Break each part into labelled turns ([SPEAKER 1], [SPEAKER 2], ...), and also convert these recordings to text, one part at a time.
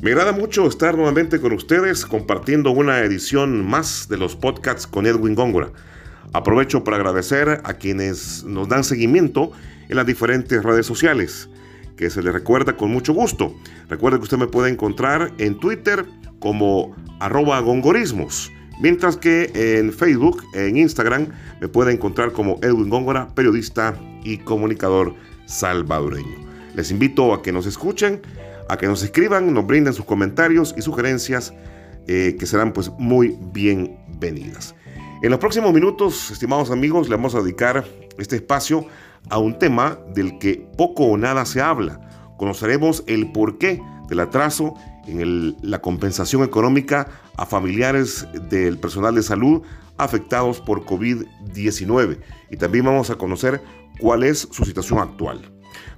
[SPEAKER 1] Me agrada mucho estar nuevamente con ustedes compartiendo una edición más de los podcasts con Edwin Góngora. Aprovecho para agradecer a quienes nos dan seguimiento en las diferentes redes sociales, que se les recuerda con mucho gusto. Recuerda que usted me puede encontrar en Twitter como arroba gongorismos, mientras que en Facebook, en Instagram, me puede encontrar como Edwin Góngora, periodista y comunicador salvadoreño. Les invito a que nos escuchen a que nos escriban, nos brinden sus comentarios y sugerencias eh, que serán pues muy bienvenidas. En los próximos minutos, estimados amigos, le vamos a dedicar este espacio a un tema del que poco o nada se habla. Conoceremos el porqué del atraso en la compensación económica a familiares del personal de salud afectados por COVID-19 y también vamos a conocer cuál es su situación actual.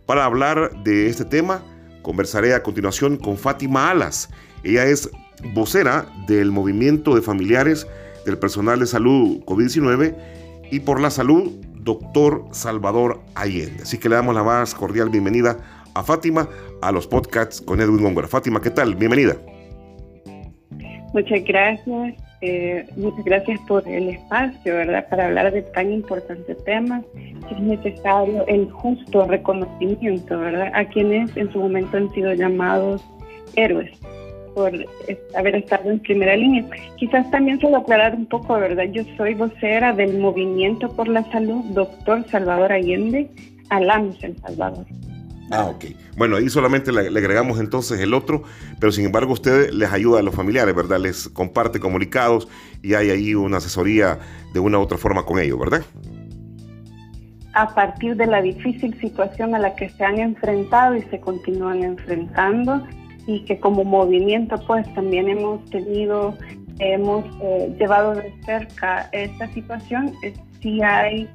[SPEAKER 1] Para hablar de este tema, Conversaré a continuación con Fátima Alas. Ella es vocera del movimiento de familiares del personal de salud COVID-19 y por la salud, doctor Salvador Allende. Así que le damos la más cordial bienvenida a Fátima a los podcasts con Edwin Góngora. Fátima, ¿qué tal? Bienvenida.
[SPEAKER 2] Muchas gracias. Eh, muchas gracias por el espacio, ¿verdad? Para hablar de tan importante tema. Es necesario el justo reconocimiento, ¿verdad? A quienes en su momento han sido llamados héroes por haber estado en primera línea. Quizás también solo aclarar un poco, ¿verdad? Yo soy vocera del Movimiento por la Salud, doctor Salvador Allende, Alamos El Salvador.
[SPEAKER 1] Ah, ok. Bueno, ahí solamente le, agregamos entonces el otro, pero sin embargo usted les ayuda a los familiares, ¿verdad? Les comparte comunicados y hay ahí una asesoría de una u otra forma con ellos, ¿verdad?
[SPEAKER 2] A partir de la difícil situación a la que se han enfrentado y se continúan enfrentando y que como movimiento pues también hemos tenido, hemos eh, llevado de cerca esta situación, sí hay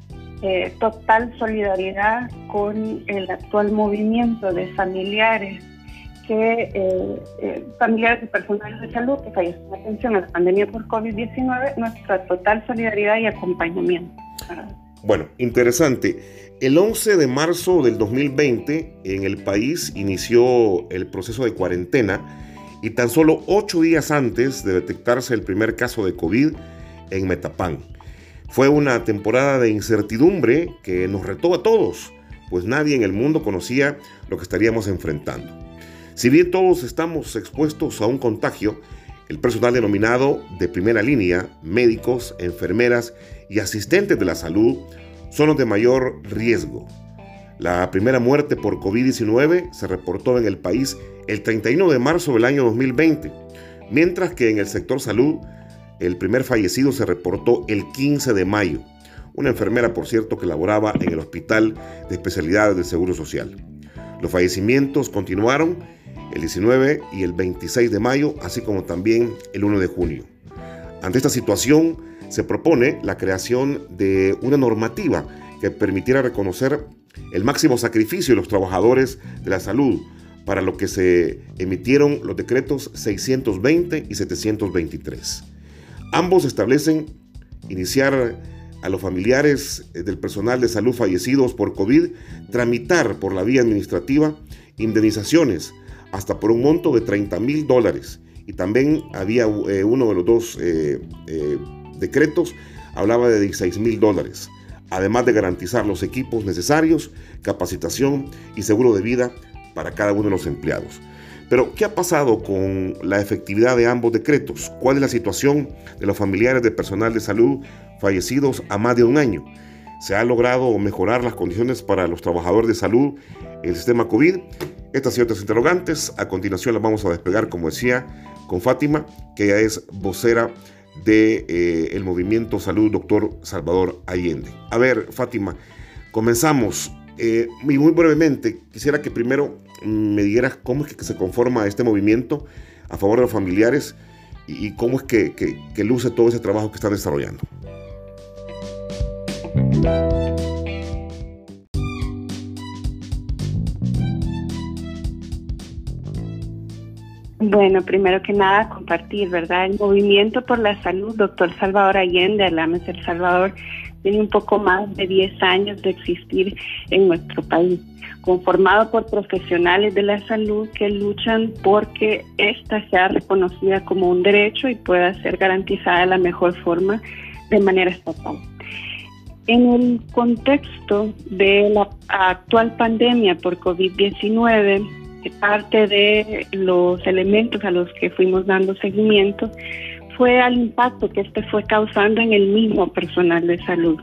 [SPEAKER 2] eh, total solidaridad con el actual movimiento de familiares que eh, eh, familiares y personal de salud que fallecen en atención a la pandemia por COVID-19, nuestra total solidaridad y acompañamiento.
[SPEAKER 1] Bueno, interesante. El 11 de marzo del 2020 en el país inició el proceso de cuarentena y tan solo ocho días antes de detectarse el primer caso de COVID en Metapán. Fue una temporada de incertidumbre que nos retó a todos, pues nadie en el mundo conocía lo que estaríamos enfrentando. Si bien todos estamos expuestos a un contagio, el personal denominado de primera línea, médicos, enfermeras y asistentes de la salud, son los de mayor riesgo. La primera muerte por COVID-19 se reportó en el país el 31 de marzo del año 2020, mientras que en el sector salud el primer fallecido se reportó el 15 de mayo. Una enfermera, por cierto, que laboraba en el Hospital de Especialidades del Seguro Social. Los fallecimientos continuaron el 19 y el 26 de mayo, así como también el 1 de junio. Ante esta situación, se propone la creación de una normativa que permitiera reconocer el máximo sacrificio de los trabajadores de la salud, para lo que se emitieron los decretos 620 y 723. Ambos establecen iniciar a los familiares eh, del personal de salud fallecidos por COVID tramitar por la vía administrativa indemnizaciones hasta por un monto de 30 mil dólares. Y también había eh, uno de los dos eh, decretos, hablaba de 16 mil dólares, además de garantizar los equipos necesarios, capacitación y seguro de vida para cada uno de los empleados. Pero, ¿qué ha pasado con la efectividad de ambos decretos? ¿Cuál es la situación de los familiares de personal de salud fallecidos a más de un año? ¿Se ha logrado mejorar las condiciones para los trabajadores de salud en el sistema COVID? Estas y otras interrogantes, a continuación las vamos a despegar, como decía, con Fátima, que ella es vocera del de, eh, movimiento Salud Doctor Salvador Allende. A ver, Fátima, comenzamos. Eh, muy brevemente, quisiera que primero me dijeras cómo es que se conforma este movimiento a favor de los familiares y, cómo es que, que, luce todo ese trabajo que están desarrollando.
[SPEAKER 2] Bueno, primero que nada, compartir, ¿verdad? El movimiento por la salud, doctor Salvador Allende, Alames El Salvador, tiene un poco más de 10 años de existir en nuestro país, conformado por profesionales de la salud que luchan porque ésta sea reconocida como un derecho y pueda ser garantizada de la mejor forma de manera estatal. En el contexto de la actual pandemia por COVID-19, parte de los elementos a los que fuimos dando seguimiento fue al impacto que este fue causando en el mismo personal de salud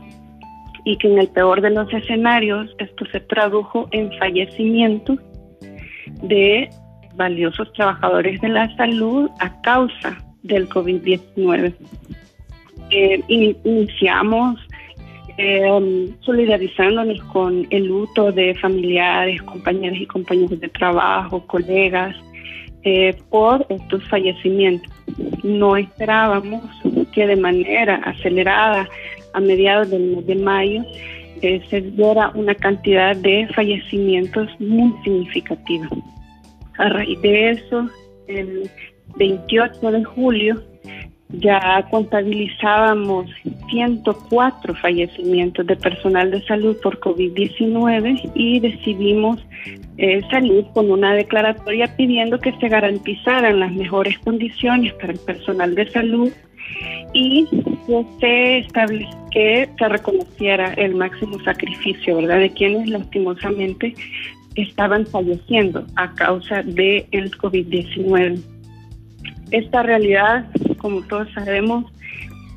[SPEAKER 2] y que en el peor de los escenarios esto se tradujo en fallecimientos de valiosos trabajadores de la salud a causa del COVID-19. Eh, iniciamos eh, solidarizándonos con el luto de familiares, compañeros y compañeros de trabajo, colegas, eh, por estos fallecimientos. No esperábamos que de manera acelerada a mediados del mes de mayo eh, se diera una cantidad de fallecimientos muy significativa. A raíz de eso, el 28 de julio ya contabilizábamos 104 fallecimientos de personal de salud por COVID-19 y decidimos eh, salir con una declaratoria pidiendo que se garantizaran las mejores condiciones para el personal de salud y estableciera que se reconociera el máximo sacrificio, ¿verdad?, de quienes lastimosamente estaban falleciendo a causa del el COVID-19. Esta realidad como todos sabemos,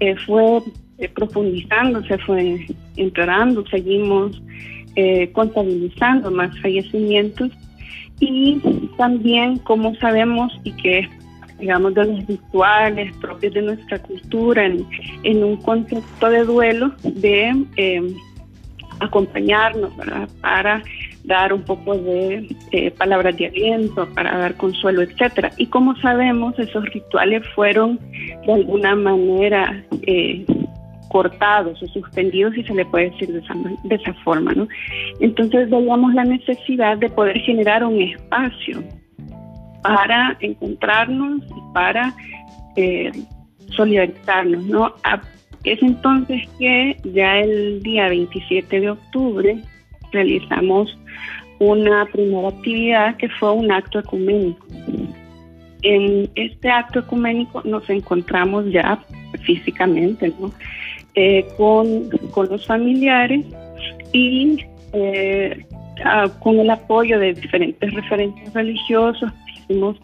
[SPEAKER 2] eh, fue eh, profundizándose, fue empeorando, seguimos eh, contabilizando más fallecimientos y también, como sabemos, y que digamos, de los rituales propios de nuestra cultura en, un contexto de duelo, de acompañarnos para dar un poco de eh, palabras de aliento, para dar consuelo, etcétera. Y como sabemos, esos rituales fueron de alguna manera eh, cortados o suspendidos, si se le puede decir de esa, de esa forma, ¿no? Entonces veíamos la necesidad de poder generar un espacio para encontrarnos y para eh, solidarizarnos, ¿no? es entonces que ya el día 27 de octubre realizamos una primera actividad que fue un acto ecuménico. En este acto ecuménico nos encontramos ya físicamente eh, con, los familiares y eh, con el apoyo de diferentes referentes religiosos hicimos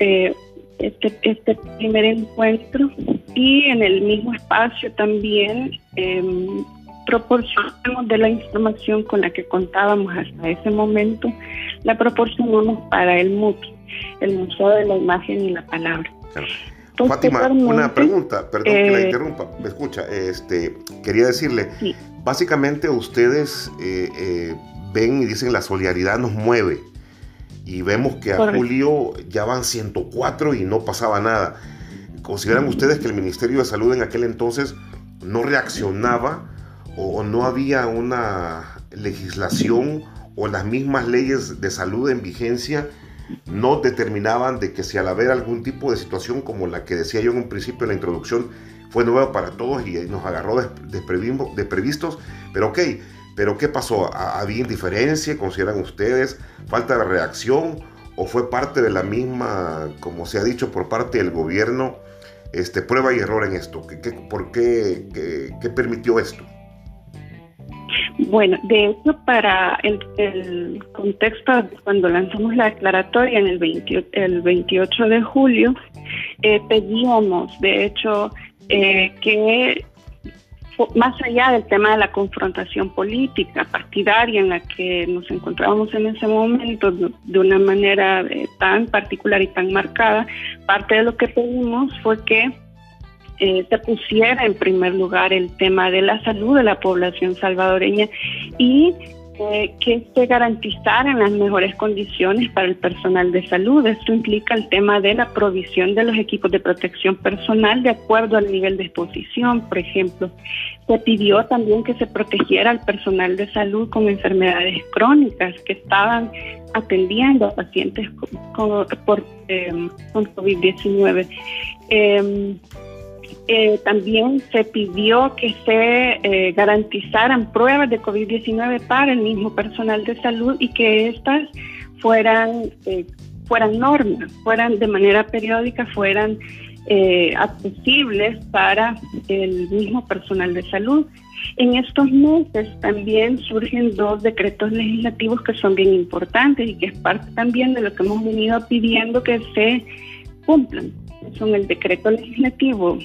[SPEAKER 2] eh, este, este primer encuentro. Y en el mismo espacio también em, proporcionamos de la información con la que contábamos hasta ese momento, la proporcionamos para el MUPI, el Museo de la Imagen y la Palabra.
[SPEAKER 1] Fátima, una pregunta, perdón que la eh, interrumpa, me escucha, este, quería decirle, básicamente ustedes eh, eh, ven y dicen la solidaridad nos mueve y vemos que a julio ya van 104 y no pasaba nada. ¿Consideran ustedes que el Ministerio de Salud en aquel entonces no reaccionaba o, no había una legislación o las mismas leyes de salud en vigencia no determinaban de que si al haber algún tipo de situación como la que decía yo en un principio en la introducción fue nueva para todos y nos agarró desprevistos, pero ok, pero ¿qué pasó? ¿Había indiferencia? ¿Consideran ustedes falta de reacción? ¿O fue parte de la misma, como se ha dicho por parte del gobierno, este, prueba y error en esto? ¿Qué, por qué, permitió esto?
[SPEAKER 2] Bueno, de hecho, para el, contexto, cuando lanzamos la declaratoria en el, 28, de julio, eh, pedíamos, de hecho, eh, que más allá del tema de la confrontación política partidaria en la que nos encontrábamos en ese momento de una manera eh, tan particular y tan marcada, parte de lo que pedimos fue que eh, se pusiera en primer lugar el tema de la salud de la población salvadoreña y eh, que se garantizaran las mejores condiciones para el personal de salud. Esto implica el tema de la provisión de los equipos de protección personal de acuerdo al nivel de exposición, por ejemplo. Se pidió también que se protegiera al personal de salud con enfermedades crónicas que estaban atendiendo a pacientes con, por, eh, con COVID-19. Eh, también se pidió que se eh, garantizaran pruebas de COVID-19 para el mismo personal de salud y que éstas fueran, eh, fueran normas, fueran de manera periódica, fueran accesibles para el mismo personal de salud. En estos meses también surgen dos decretos legislativos que son bien importantes y que es parte también de lo que hemos venido pidiendo que se cumplan. Son el decreto legislativo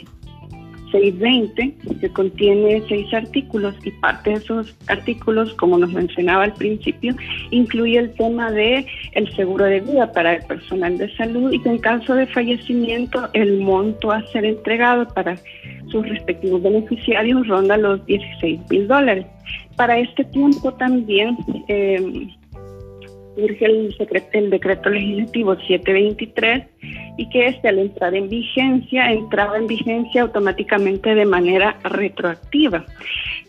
[SPEAKER 2] 620, que contiene seis artículos y parte de esos artículos, como nos mencionaba al principio, incluye el tema de el seguro de vida para el personal de salud y que en caso de fallecimiento el monto a ser entregado para sus respectivos beneficiarios ronda los 16 mil dólares. Para este tiempo también eh, surge el, el decreto legislativo 723 y que este al entrar en vigencia entraba en vigencia automáticamente de manera retroactiva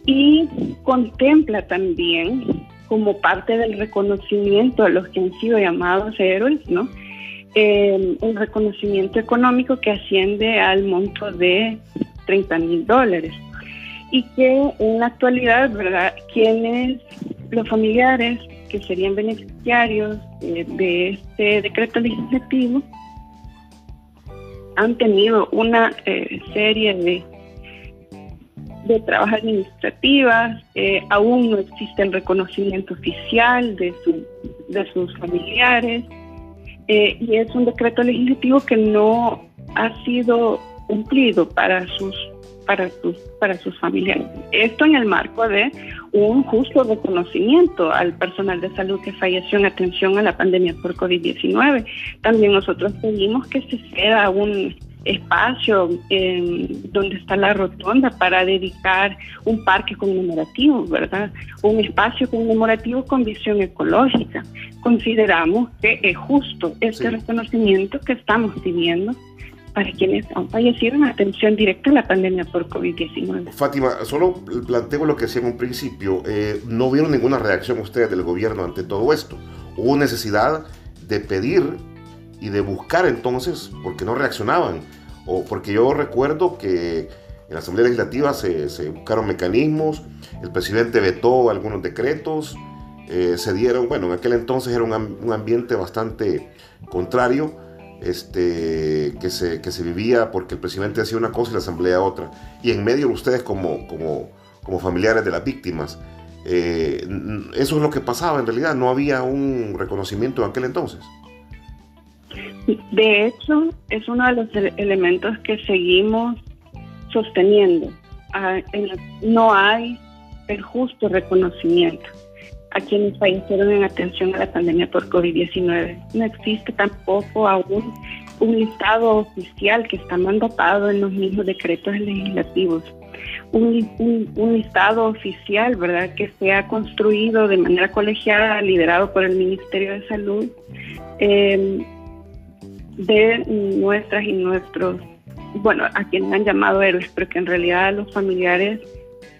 [SPEAKER 2] y contempla también como parte del reconocimiento a los que han sido llamados héroes, ¿no? Eh, un reconocimiento económico que asciende al monto de 30 mil dólares y que en la actualidad, ¿verdad? Quienes, los familiares que serían beneficiarios eh, de este decreto legislativo han tenido una eh, serie de, de trabas administrativas, eh, aún no existe el reconocimiento oficial de, su, de sus familiares, y es un decreto legislativo que no ha sido cumplido para sus para sus, para sus familiares. Esto en el marco de un justo reconocimiento al personal de salud que falleció en atención a la pandemia por COVID-19. También nosotros pedimos que se sea un espacio donde está la rotonda para dedicar un parque conmemorativo, ¿verdad? Un espacio conmemorativo con visión ecológica. Consideramos que es justo este reconocimiento que estamos pidiendo para quienes han fallecido en atención directa a la pandemia por COVID-19.
[SPEAKER 1] Fátima, solo planteo lo que decía en un principio. Eh, ¿No vieron ninguna reacción ustedes del gobierno ante todo esto? ¿Hubo necesidad de pedir y de buscar entonces porque no reaccionaban? O porque yo recuerdo que en la Asamblea Legislativa se, buscaron mecanismos, el presidente vetó algunos decretos, eh, se dieron, bueno, en aquel entonces era un, un ambiente bastante contrario este, que, se, que se vivía porque el presidente hacía una cosa y la asamblea otra. Y en medio ustedes como, como, como familiares de las víctimas, eh, eso es lo que pasaba en realidad, no había un reconocimiento en aquel entonces.
[SPEAKER 2] De hecho, es uno de los elementos que seguimos sosteniendo. Ah, no hay el justo reconocimiento a quienes fallecieron en atención a la pandemia por COVID-19. No existe tampoco aún un listado oficial que está mandatado en los mismos decretos legislativos. Un, listado oficial, ¿verdad?, que se ha construido de manera colegiada, liderado por el Ministerio de Salud, em, de nuestras y nuestros, bueno, a quienes han llamado héroes, pero que en realidad los familiares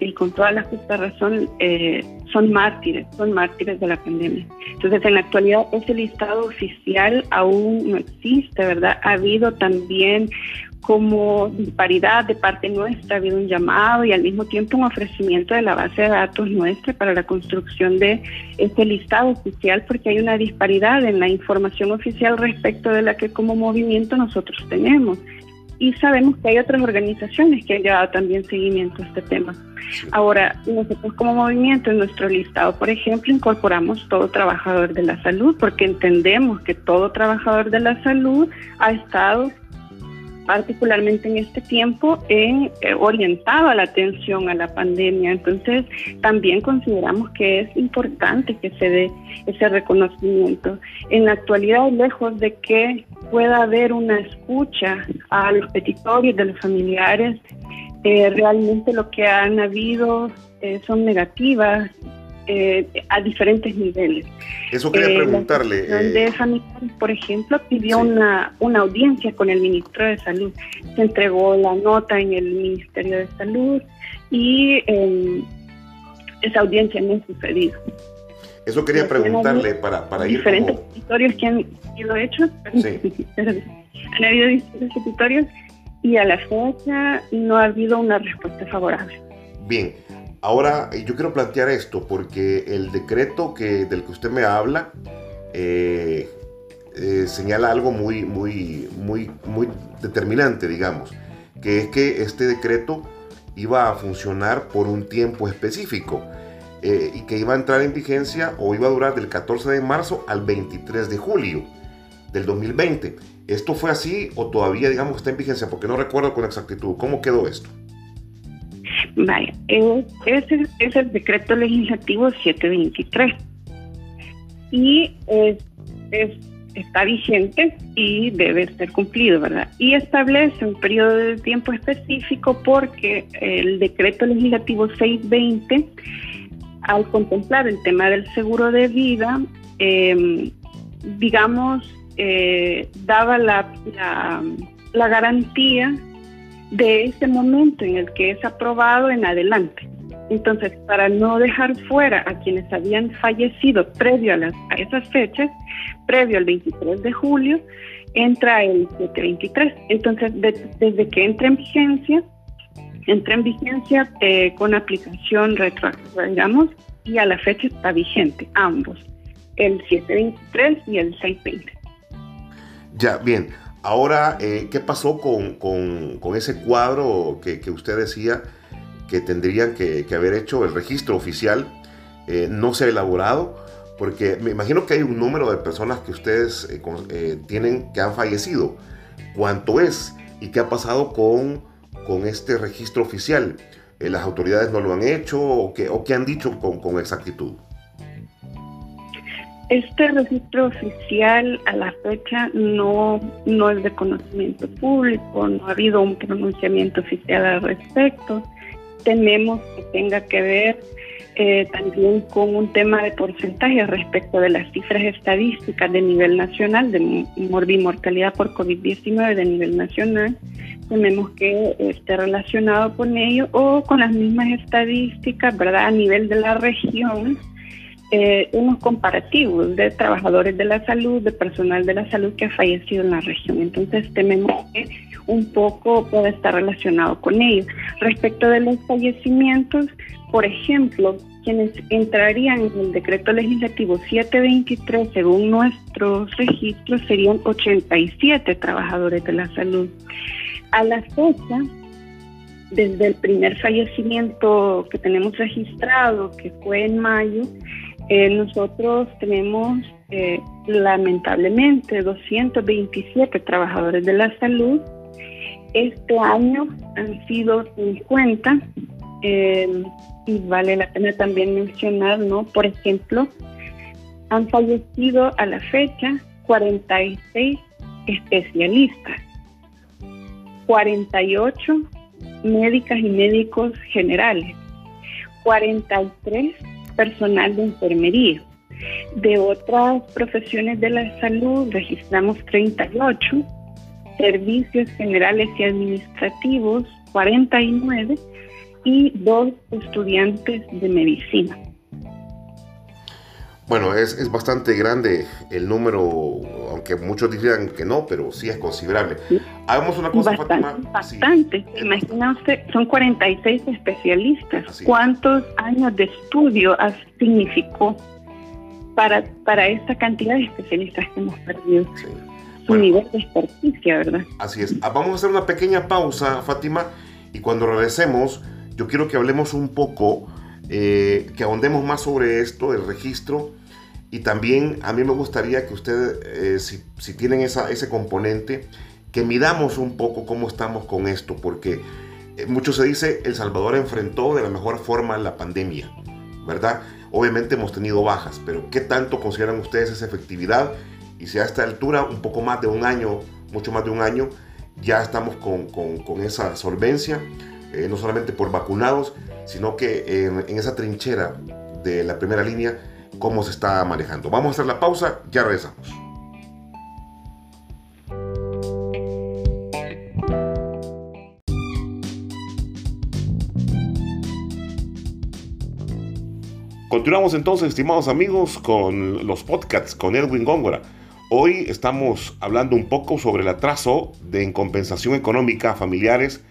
[SPEAKER 2] y con toda la justa razón, eh, son mártires, son mártires de la pandemia. Entonces, en la actualidad, ese listado oficial aún no existe, ¿verdad? Ha habido también como disparidad de parte nuestra, ha habido un llamado y al mismo tiempo un ofrecimiento de la base de datos nuestra para la construcción de este listado oficial, porque hay una disparidad en la información oficial respecto de la que como movimiento nosotros tenemos y sabemos que hay otras organizaciones que han llevado también seguimiento a este tema. Ahora, nosotros como movimiento en nuestro listado, por ejemplo, incorporamos todo trabajador de la salud porque entendemos que todo trabajador de la salud ha estado particularmente en este tiempo en, orientado la atención a la pandemia. Entonces, también consideramos que es importante que se dé ese reconocimiento. En la actualidad, lejos de que pueda haber una escucha a los petitorios de los familiares. Eh, realmente lo que han habido eh, son negativas eh, a diferentes niveles.
[SPEAKER 1] Eso quería preguntarle.
[SPEAKER 2] de familiares, por ejemplo, pidió una, una audiencia con el ministro de Salud. Se entregó la nota en el Ministerio de Salud y em, esa audiencia no ha sucedido.
[SPEAKER 1] Eso quería preguntarle para, para
[SPEAKER 2] ir Diferentes como... que han sido hechos. Sí. han habido distintos territorios y a la fecha no ha habido una respuesta favorable.
[SPEAKER 1] Bien, ahora eh, yo quiero plantear esto porque el decreto que, del que usted me habla eh, eh, señala algo muy, muy, muy, muy determinante, digamos, que es que este decreto iba a funcionar por un tiempo específico y que iba a entrar en vigencia o iba a durar del 14 de marzo al 23 de julio del 2020. ¿Esto fue así o todavía, digamos, está en vigencia? Porque no recuerdo con exactitud. ¿Cómo quedó esto?
[SPEAKER 2] Vaya, ese es el decreto legislativo 723 y está vigente y debe ser cumplido, ¿verdad? Y establece un periodo de tiempo específico porque el decreto legislativo 620, al contemplar el tema del seguro de vida, em, digamos, eh, daba la, la, garantía de ese momento en el que es aprobado en adelante. Entonces, para no dejar fuera a quienes habían fallecido previo a, esas fechas, previo al 23 de julio, entra el 723. Entonces, desde que entra en vigencia, entra en vigencia eh, con aplicación retroactiva, digamos, y a la fecha está vigente, ambos, el 723 y el 620.
[SPEAKER 1] Ya, bien. Ahora, eh, ¿qué pasó con, ese cuadro que, usted decía que tendrían que, haber hecho el registro oficial? Eh, no se ha elaborado, porque me imagino que hay un número de personas que ustedes eh, tienen que han fallecido. ¿Cuánto es? ¿Y qué ha pasado con, con este registro oficial? ¿Las autoridades no lo han hecho o qué, o qué han dicho con, con exactitud?
[SPEAKER 2] Este registro oficial a la fecha no, no es de conocimiento público, no ha habido un pronunciamiento oficial al respecto. Tememos que tenga que ver eh, también con un tema de porcentaje respecto de las cifras estadísticas de nivel nacional, de morbimortalidad por COVID-19 de nivel nacional. Tememos que esté relacionado con ello o con las mismas estadísticas, ¿verdad?, a nivel de la región eh, unos comparativos de trabajadores de la salud, de personal de la salud que ha fallecido en la región. Entonces tememos que un poco pueda estar relacionado con ello. Respecto de los fallecimientos, por ejemplo, quienes entrarían en el decreto legislativo 723, según nuestros registros, serían 87 trabajadores de la salud. A la fecha, desde el primer fallecimiento que tenemos registrado, que fue en mayo, eh, nosotros tenemos eh, lamentablemente 227 trabajadores de la salud. Este año han sido 50 eh, y vale la pena también mencionar, ¿no? Por ejemplo, han fallecido a la fecha 46 especialistas, 48 médicas y médicos generales, 43 personal de enfermería. De otras profesiones de la salud registramos 38, servicios generales y administrativos 49 y dos estudiantes de medicina.
[SPEAKER 1] Bueno, es, bastante grande el número, aunque muchos dirían que no, pero sí es considerable. Hagamos una cosa,
[SPEAKER 2] bastante, Bastante. Imagina usted, son 46 especialistas. ¿Cuántos años de estudio significó para, para esta cantidad de especialistas que hemos perdido? Sí. Su nivel de experticia, ¿verdad?
[SPEAKER 1] Así es. Ah, vamos a hacer una pequeña pausa, Fátima, y cuando regresemos, yo quiero que hablemos un poco eh, que ahondemos más sobre esto, el registro. Y también a mí me gustaría que ustedes, eh, si, tienen ese componente, que midamos un poco cómo estamos con esto, porque eh, mucho se dice, El Salvador enfrentó de la mejor forma la pandemia, ¿verdad? Obviamente hemos tenido bajas, pero ¿qué tanto consideran ustedes esa efectividad? Y si a esta altura, un poco más de un año, mucho más de un año, ya estamos con, con, con esa solvencia, no solamente por vacunados, sino que en, esa trinchera de la primera línea, cómo se está manejando. Vamos a hacer la pausa, ya regresamos. Continuamos entonces, estimados amigos, con los podcasts con Edwin Góngora. Hoy estamos hablando un poco sobre el atraso de compensación económica a familiares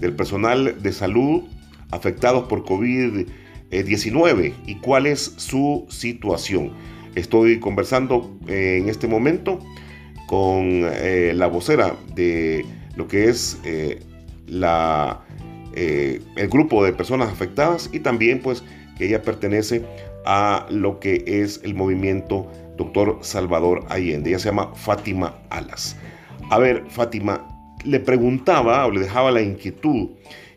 [SPEAKER 1] del personal de salud afectados por COVID-19 y cuál es su situación. Estoy conversando eh, en este momento con eh, la vocera de lo que es eh, la, el grupo de personas afectadas y también pues que ella pertenece a lo que es el movimiento doctor Salvador Allende. Ella se llama Fátima Alas. A ver, Fátima, le preguntaba o le dejaba la inquietud,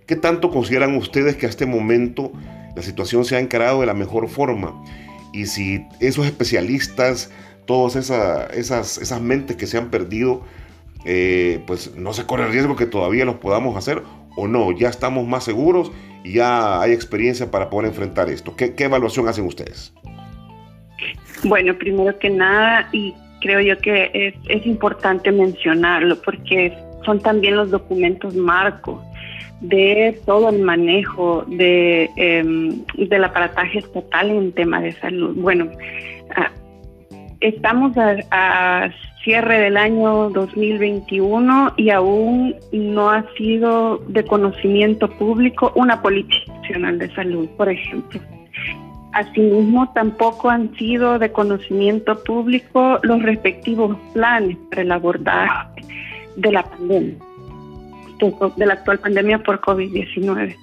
[SPEAKER 1] ¿qué tanto consideran ustedes que a este momento la situación se ha encarado de la mejor forma? Y si esos especialistas, todas esas, esas mentes que se han perdido, eh, pues no se corre el riesgo que todavía los podamos hacer o no, ya estamos más seguros y ya hay experiencia para poder enfrentar esto. ¿Qué, qué evaluación hacen ustedes?
[SPEAKER 2] Bueno, primero que nada, y creo yo que es, es importante mencionarlo porque son también los documentos marcos de todo el manejo de, em, del aparataje estatal en tema de salud. Bueno, ah, estamos a, cierre del año 2021 y aún no ha sido de conocimiento público una política nacional de salud, por ejemplo. Asimismo, tampoco han sido de conocimiento público los respectivos planes para el abordaje de la pandemia, de la actual pandemia por COVID-19.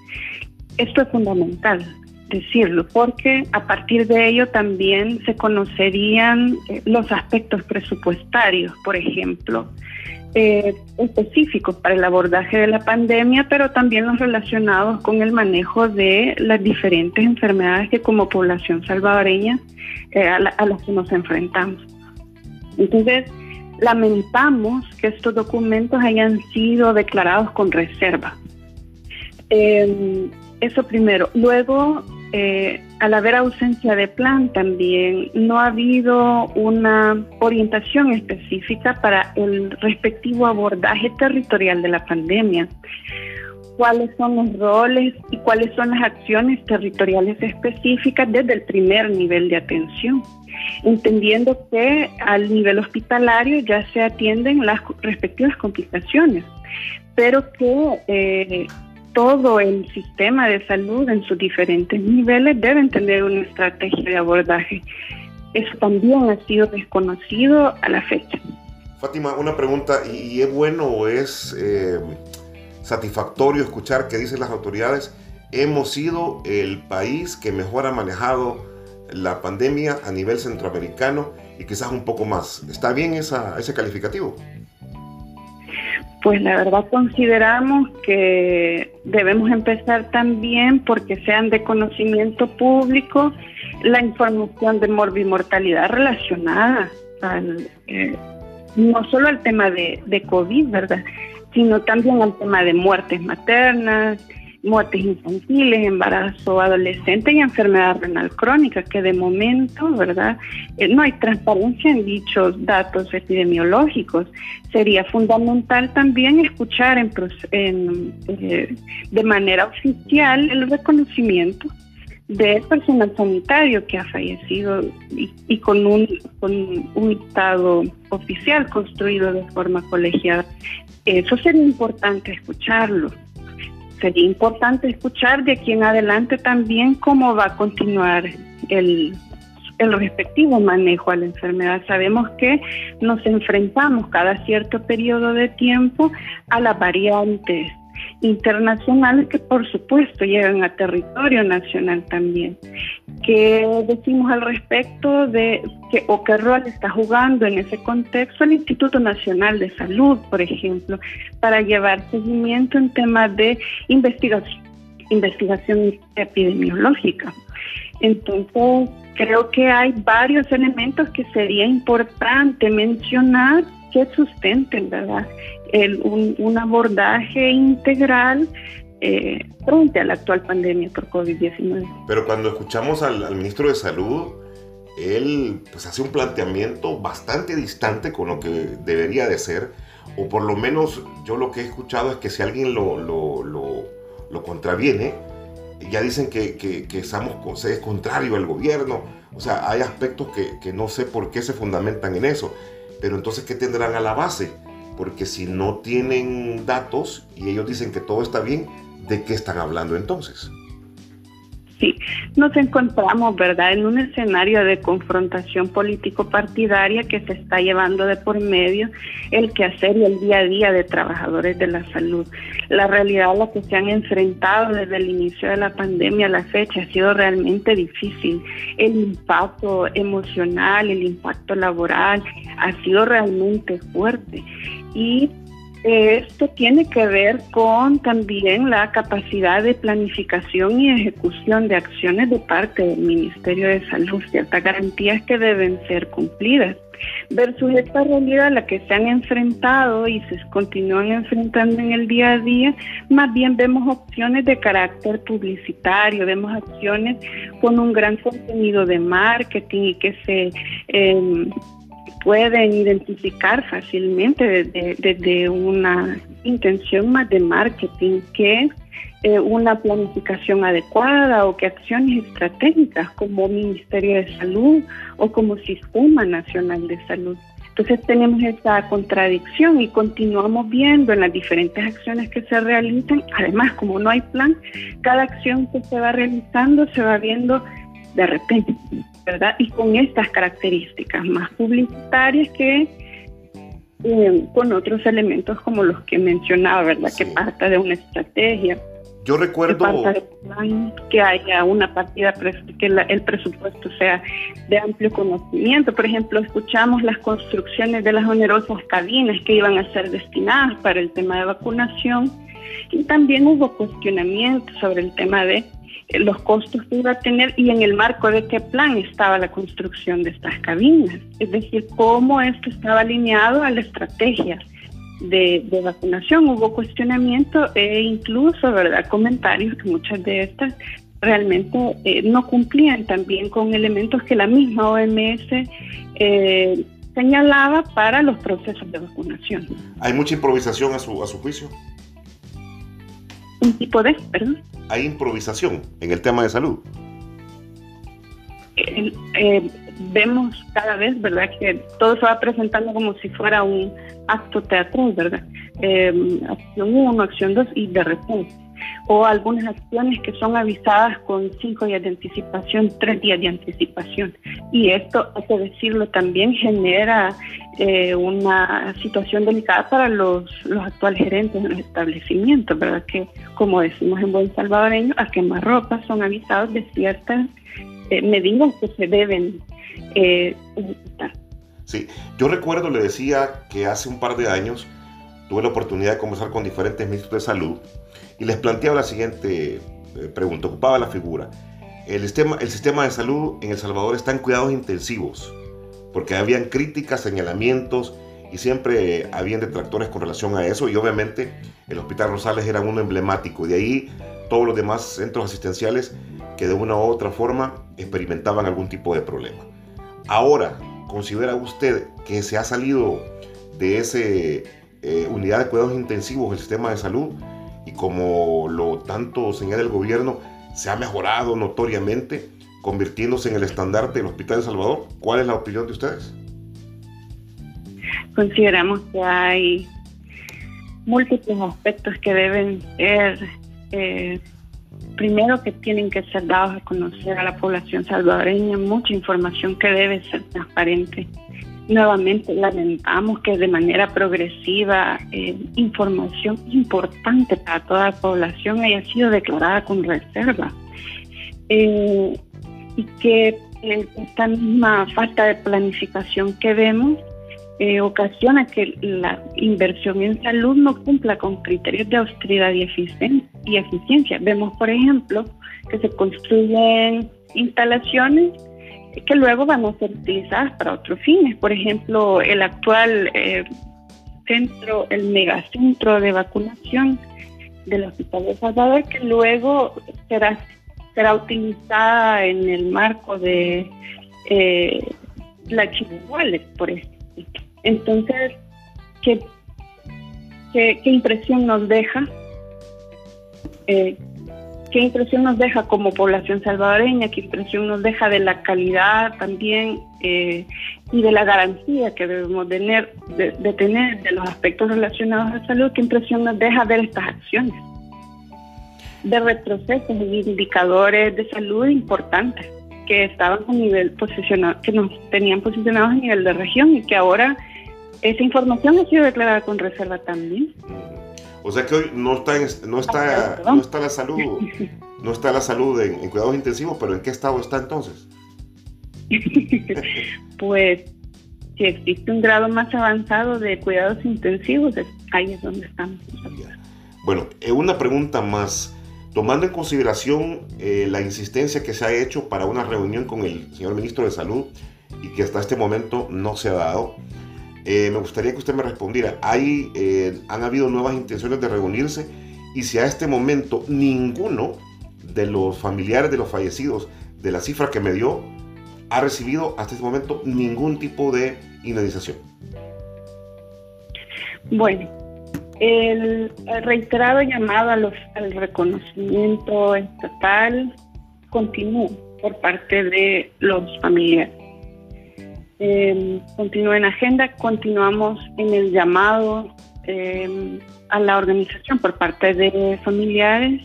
[SPEAKER 2] Esto es fundamental decirlo, porque a partir de ello también se conocerían eh, los aspectos presupuestarios, por ejemplo, eh, específicos para el abordaje de la pandemia, pero también los relacionados con el manejo de las diferentes enfermedades que como población salvadoreña eh, a, las que nos enfrentamos. Entonces, lamentamos que estos documentos hayan sido declarados con reserva. Eh, eso primero. Luego, eh, al haber ausencia de plan también, no ha habido una orientación específica para el respectivo abordaje territorial de la pandemia. ¿Cuáles son los roles y cuáles son las acciones territoriales específicas desde el primer nivel de atención? Entendiendo que al nivel hospitalario ya se atienden las respectivas complicaciones, pero que eh, todo el sistema de salud en sus diferentes niveles deben tener una estrategia de abordaje. Eso también ha sido desconocido a la fecha.
[SPEAKER 1] Fátima, una pregunta, ¿y es bueno o es eh, satisfactorio escuchar que dicen las autoridades, hemos sido el país que mejor ha manejado la pandemia a nivel centroamericano y quizás un poco más? ¿Está bien ese calificativo?
[SPEAKER 2] Pues la verdad consideramos que debemos empezar también porque sean de conocimiento público la información de morbimortalidad relacionada al, eh, no solo al tema de, de COVID, ¿verdad? Sino también al tema de muertes maternas, muertes infantiles, embarazo adolescente y enfermedad renal crónica, que de momento, ¿verdad? Eh, no hay transparencia en dichos datos epidemiológicos. Sería fundamental también escuchar en, eh, de manera oficial el reconocimiento del personal sanitario que ha fallecido y, con, un, con un estado oficial construido de forma colegiada. Eso sería importante escucharlo sería importante escuchar de aquí en adelante también cómo va a continuar el, el respectivo manejo a la enfermedad. Sabemos que nos enfrentamos cada cierto periodo de tiempo a las variantes internacionales que por supuesto llegan a territorio nacional también. ¿Qué decimos al respecto de que, o qué rol está jugando en ese contexto el Instituto Nacional de Salud, por ejemplo, para llevar seguimiento en temas de investigación, investigación epidemiológica? Entonces, creo que hay varios elementos que sería importante mencionar que sustenten, ¿verdad? Un, abordaje integral eh, frente a la actual pandemia por COVID-19.
[SPEAKER 1] Pero cuando escuchamos al, ministro de Salud, él pues, hace un planteamiento bastante distante con lo que debería de ser, o por lo menos yo lo que he escuchado es que si alguien lo, lo, lo, contraviene, ya dicen que, que, que estamos, es contrario al gobierno, o sea, hay aspectos que, que no sé por qué se fundamentan en eso. pero entonces, ¿qué tendrán a la base? Porque si no tienen datos y ellos dicen que todo está bien, ¿de qué están hablando entonces?
[SPEAKER 2] Sí, nos encontramos, ¿verdad?, en un escenario de confrontación político-partidaria que se está llevando de por medio el quehacer y el día a día de trabajadores de la salud. La realidad a la que se han enfrentado desde el inicio de la pandemia a la fecha ha sido realmente difícil. El impacto emocional, el impacto laboral ha sido realmente fuerte. Y esto tiene que ver con también la capacidad de planificación y ejecución de acciones de parte del Ministerio de Salud, ciertas garantías que deben ser cumplidas. Versus esta realidad a la que se han enfrentado y se continúan enfrentando en el día a día, más bien vemos opciones de carácter publicitario, vemos acciones con un gran contenido de marketing y que se... Eh, pueden identificar fácilmente desde, una intención más de marketing que eh, una planificación adecuada o que acciones estratégicas como Ministerio de Salud o como Sistema Nacional de Salud. Entonces tenemos esa contradicción y continuamos viendo en las diferentes acciones que se realizan. Además, como no hay plan, cada acción que se va realizando se va viendo de repente. ¿verdad? Y con estas características más publicitarias que eh, con otros elementos como los que mencionaba, ¿verdad? Que parta de una estrategia.
[SPEAKER 1] Yo recuerdo
[SPEAKER 2] que, haya una partida, que el presupuesto sea de amplio conocimiento. Por ejemplo, escuchamos las construcciones de las onerosas cabinas que iban a ser destinadas para el tema de vacunación y también hubo cuestionamientos sobre el tema de los costos que iba a tener y en el marco de qué plan estaba la construcción de estas cabinas. Es decir, cómo esto estaba alineado a la estrategia de, vacunación. Hubo cuestionamiento e incluso, ¿verdad?, comentarios que muchas de estas realmente eh, no cumplían también con elementos que la misma OMS eh, señalaba para los procesos de vacunación.
[SPEAKER 1] ¿Hay mucha improvisación a su, a su juicio?
[SPEAKER 2] Un tipo de, perdón
[SPEAKER 1] hay improvisación en el tema de salud?
[SPEAKER 2] Eh, vemos cada vez, ¿verdad?, que todo se va presentando como si fuera un acto teatral, ¿verdad? Eh, acción 1, acción 2 y de repente o algunas acciones que son avisadas con cinco días de anticipación, tres días de anticipación. Y esto, hay que decirlo, también genera eh, una situación delicada para los, los actuales gerentes de los establecimientos, ¿verdad? Que, como decimos en buen salvadoreño, a quemarropa son avisados de ciertas eh, medidas que se deben eh,
[SPEAKER 1] Sí, yo recuerdo, le decía que hace un par de años tuve la oportunidad de conversar con diferentes ministros de salud y les planteaba la siguiente eh, pregunta, ocupaba la figura. El sistema, el sistema de salud en El Salvador está en cuidados intensivos, porque habían críticas, señalamientos y siempre habían detractores con relación a eso y obviamente el Hospital Rosales era uno emblemático. De ahí todos los demás centros asistenciales que de una u otra forma experimentaban algún tipo de problema. Ahora, ¿considera usted que se ha salido de esa eh, unidad de cuidados intensivos del sistema de salud y como lo tanto señala el gobierno, se ha mejorado notoriamente, convirtiéndose en el estandarte del Hospital de Salvador. ¿Cuál es la opinión de ustedes?
[SPEAKER 2] Consideramos que hay múltiples aspectos que deben ser, eh, primero que tienen que ser dados a conocer a la población salvadoreña, mucha información que debe ser transparente Nuevamente lamentamos que de manera progresiva eh, información importante para toda la población haya sido declarada con reserva eh, y que eh, esta misma falta de planificación que vemos ocasiona que la inversión en salud no cumpla con criterios de austeridad y eficiencia. Vemos, por ejemplo, que se construyen instalaciones que luego van a ser utilizadas para otros fines. Por ejemplo, el actual eh, centro, el megacentro de vacunación del Hospital de Salvador, que luego será, será utilizada en el marco de eh, la por ejemplo. Entonces, ¿qué, qué, impresión nos deja? Eh, ¿Qué impresión nos deja como población salvadoreña? ¿Qué impresión nos deja de la calidad también eh, y de la garantía que debemos tener de, tener de los aspectos relacionados a salud? ¿Qué impresión nos deja ver estas acciones? De retrocesos y indicadores de salud importantes que estaban a nivel posicionado, que nos tenían posicionados a nivel de región y que ahora esa información ha sido declarada con reserva también.
[SPEAKER 1] O sea que hoy no está, no está, no está la salud, no está la salud en, cuidados intensivos, pero ¿en qué estado está entonces?
[SPEAKER 2] pues si existe un grado más avanzado de cuidados intensivos, ahí es donde estamos.
[SPEAKER 1] Bueno, eh, una pregunta más. Tomando en consideración eh, la insistencia que se ha hecho para una reunión con el señor ministro de Salud y que hasta este momento no se ha dado, eh, me gustaría que usted me respondiera. ¿Hay, eh, ¿Han habido nuevas intenciones de reunirse? Y si a este momento ninguno de los familiares de los fallecidos, de la cifra que me dio, ha recibido hasta este momento ningún tipo de indemnización.
[SPEAKER 2] Bueno, el, reiterado llamado al reconocimiento estatal continúa por parte de los familiares eh, continúa en agenda, continuamos en el llamado em, a la organización por parte de familiares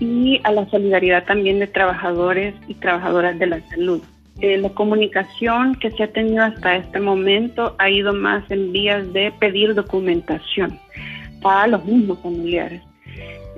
[SPEAKER 2] y a la solidaridad también de trabajadores y trabajadoras de la salud. Eh, la comunicación que se ha tenido hasta este momento ha ido más en vías de pedir documentación a los mismos familiares.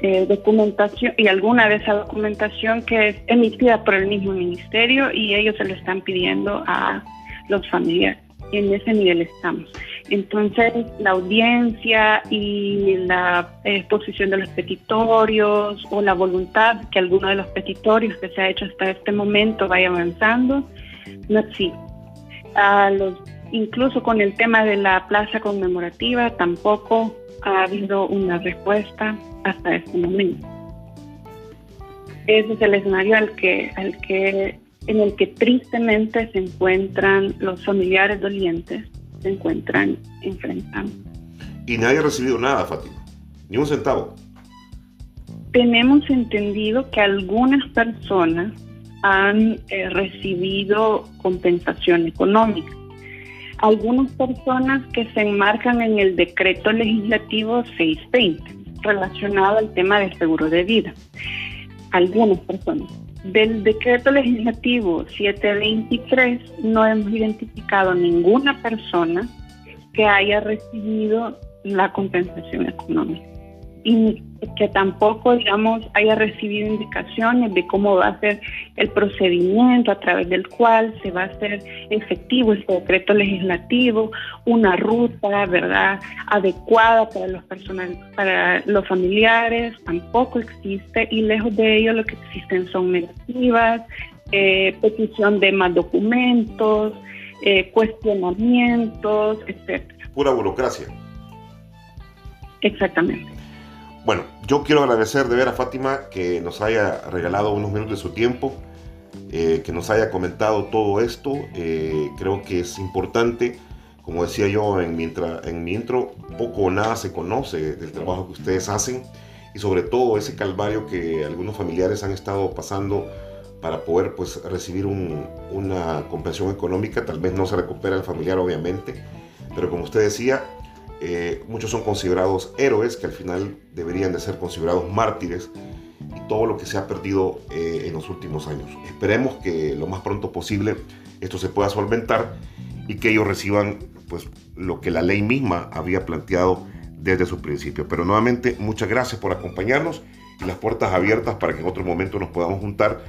[SPEAKER 2] Eh, documentación y alguna de esa documentación que es emitida por el mismo ministerio y ellos se le están pidiendo a los familiares. En ese nivel estamos. Entonces, la audiencia y la exposición de los petitorios o la voluntad que alguno de los petitorios que se ha hecho hasta este momento vaya avanzando, no existe. A los, incluso con el tema de la plaza conmemorativa, tampoco ha habido una respuesta hasta este momento. Ese es el escenario al que, al que en el que tristemente se encuentran los familiares dolientes, se encuentran enfrentando.
[SPEAKER 1] Y nadie ha recibido nada, Fátima, ni un centavo.
[SPEAKER 2] Tenemos entendido que algunas personas han eh, recibido compensación económica. Algunas personas que se enmarcan en el decreto legislativo 620 relacionado al tema del seguro de vida. Algunas personas del decreto legislativo 723 no hemos identificado ninguna persona que haya recibido la compensación económica y que tampoco, digamos, haya recibido indicaciones de cómo va a ser el procedimiento a través del cual se va a hacer efectivo este decreto legislativo, una ruta, ¿verdad?, adecuada para los personal, para los familiares, tampoco existe y lejos de ello lo que existen son negativas, eh, petición de más documentos, eh, cuestionamientos, etcétera.
[SPEAKER 1] Pura burocracia.
[SPEAKER 2] Exactamente.
[SPEAKER 1] Bueno, yo quiero agradecer de ver a Fátima que nos haya regalado unos minutos de su tiempo, eh, que nos haya comentado todo esto. Eh, creo que es importante, como decía yo en mi, intro, poco o nada se conoce del trabajo que ustedes hacen y sobre todo ese calvario que algunos familiares han estado pasando para poder pues, recibir una compensación económica. Tal vez no se recupera el familiar, obviamente, pero como usted decía, eh, muchos son considerados héroes que al final deberían de ser considerados mártires y todo lo que se ha perdido eh, en los últimos años. Esperemos que lo más pronto posible esto se pueda solventar y que ellos reciban pues lo que la ley misma había planteado desde su principio. Pero nuevamente muchas gracias por acompañarnos y las puertas abiertas para que en otro momento nos podamos juntar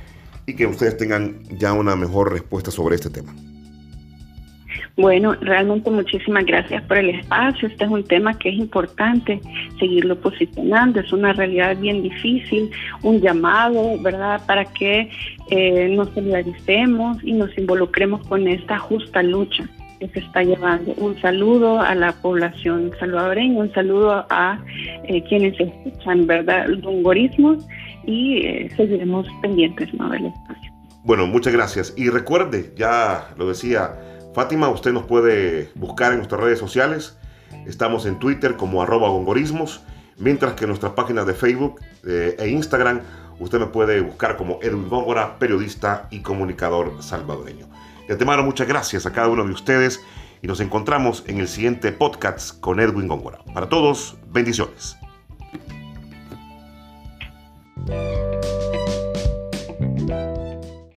[SPEAKER 1] y que ustedes tengan ya una mejor respuesta sobre este tema.
[SPEAKER 2] Bueno, realmente muchísimas gracias por el espacio. Este es un tema que es importante seguirlo posicionando. Es una realidad bien difícil, un llamado, ¿verdad?, para que eh, nos solidaricemos y nos involucremos con esta justa lucha que se está llevando. Un saludo a la población salvadoreña, un saludo a eh, quienes escuchan, ¿verdad?, los hungorismos y eh, seguiremos pendientes ¿no? del espacio.
[SPEAKER 1] Bueno, muchas gracias. Y recuerde, ya lo decía Fátima, usted nos puede buscar en nuestras redes sociales. Estamos en Twitter como arroba gongorismos, mientras que en nuestras páginas de Facebook eh, e Instagram usted me puede buscar como Edwin Góngora, periodista y comunicador salvadoreño. De antemano, muchas gracias a cada uno de ustedes y nos encontramos en el siguiente podcast con Edwin Góngora. Para todos, bendiciones.